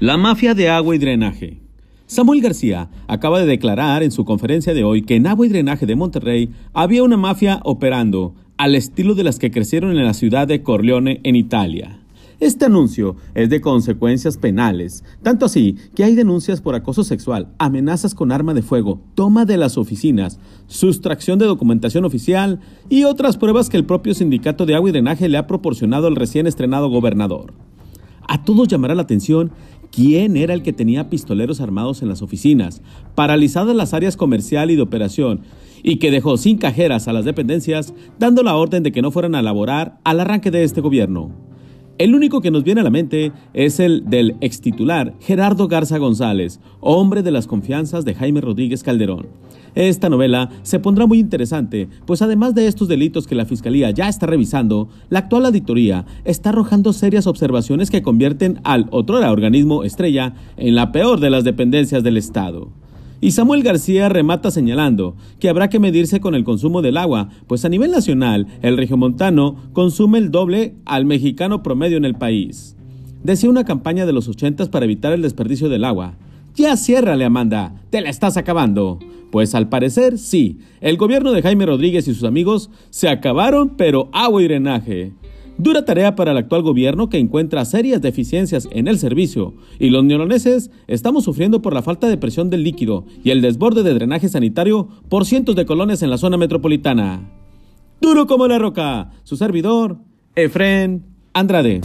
La mafia de agua y drenaje. Samuel García acaba de declarar en su conferencia de hoy que en agua y drenaje de Monterrey había una mafia operando al estilo de las que crecieron en la ciudad de Corleone, en Italia. Este anuncio es de consecuencias penales, tanto así que hay denuncias por acoso sexual, amenazas con arma de fuego, toma de las oficinas, sustracción de documentación oficial y otras pruebas que el propio sindicato de agua y drenaje le ha proporcionado al recién estrenado gobernador. A todos llamará la atención quién era el que tenía pistoleros armados en las oficinas, paralizadas las áreas comercial y de operación, y que dejó sin cajeras a las dependencias, dando la orden de que no fueran a laborar al arranque de este gobierno. El único que nos viene a la mente es el del ex titular Gerardo Garza González, hombre de las confianzas de Jaime Rodríguez Calderón. Esta novela se pondrá muy interesante, pues además de estos delitos que la Fiscalía ya está revisando, la actual auditoría está arrojando serias observaciones que convierten al otrora organismo estrella en la peor de las dependencias del Estado. Y Samuel García remata señalando que habrá que medirse con el consumo del agua, pues a nivel nacional el regiomontano consume el doble al mexicano promedio en el país. Decía una campaña de los ochentas para evitar el desperdicio del agua. Ya ciérrale, Amanda, te la estás acabando. Pues al parecer sí, el gobierno de Jaime Rodríguez y sus amigos se acabaron, pero agua y drenaje. Dura tarea para el actual gobierno que encuentra serias deficiencias en el servicio y los neoloneses estamos sufriendo por la falta de presión del líquido y el desborde de drenaje sanitario por cientos de colonias en la zona metropolitana. Duro como la roca, su servidor, Efren Andrade.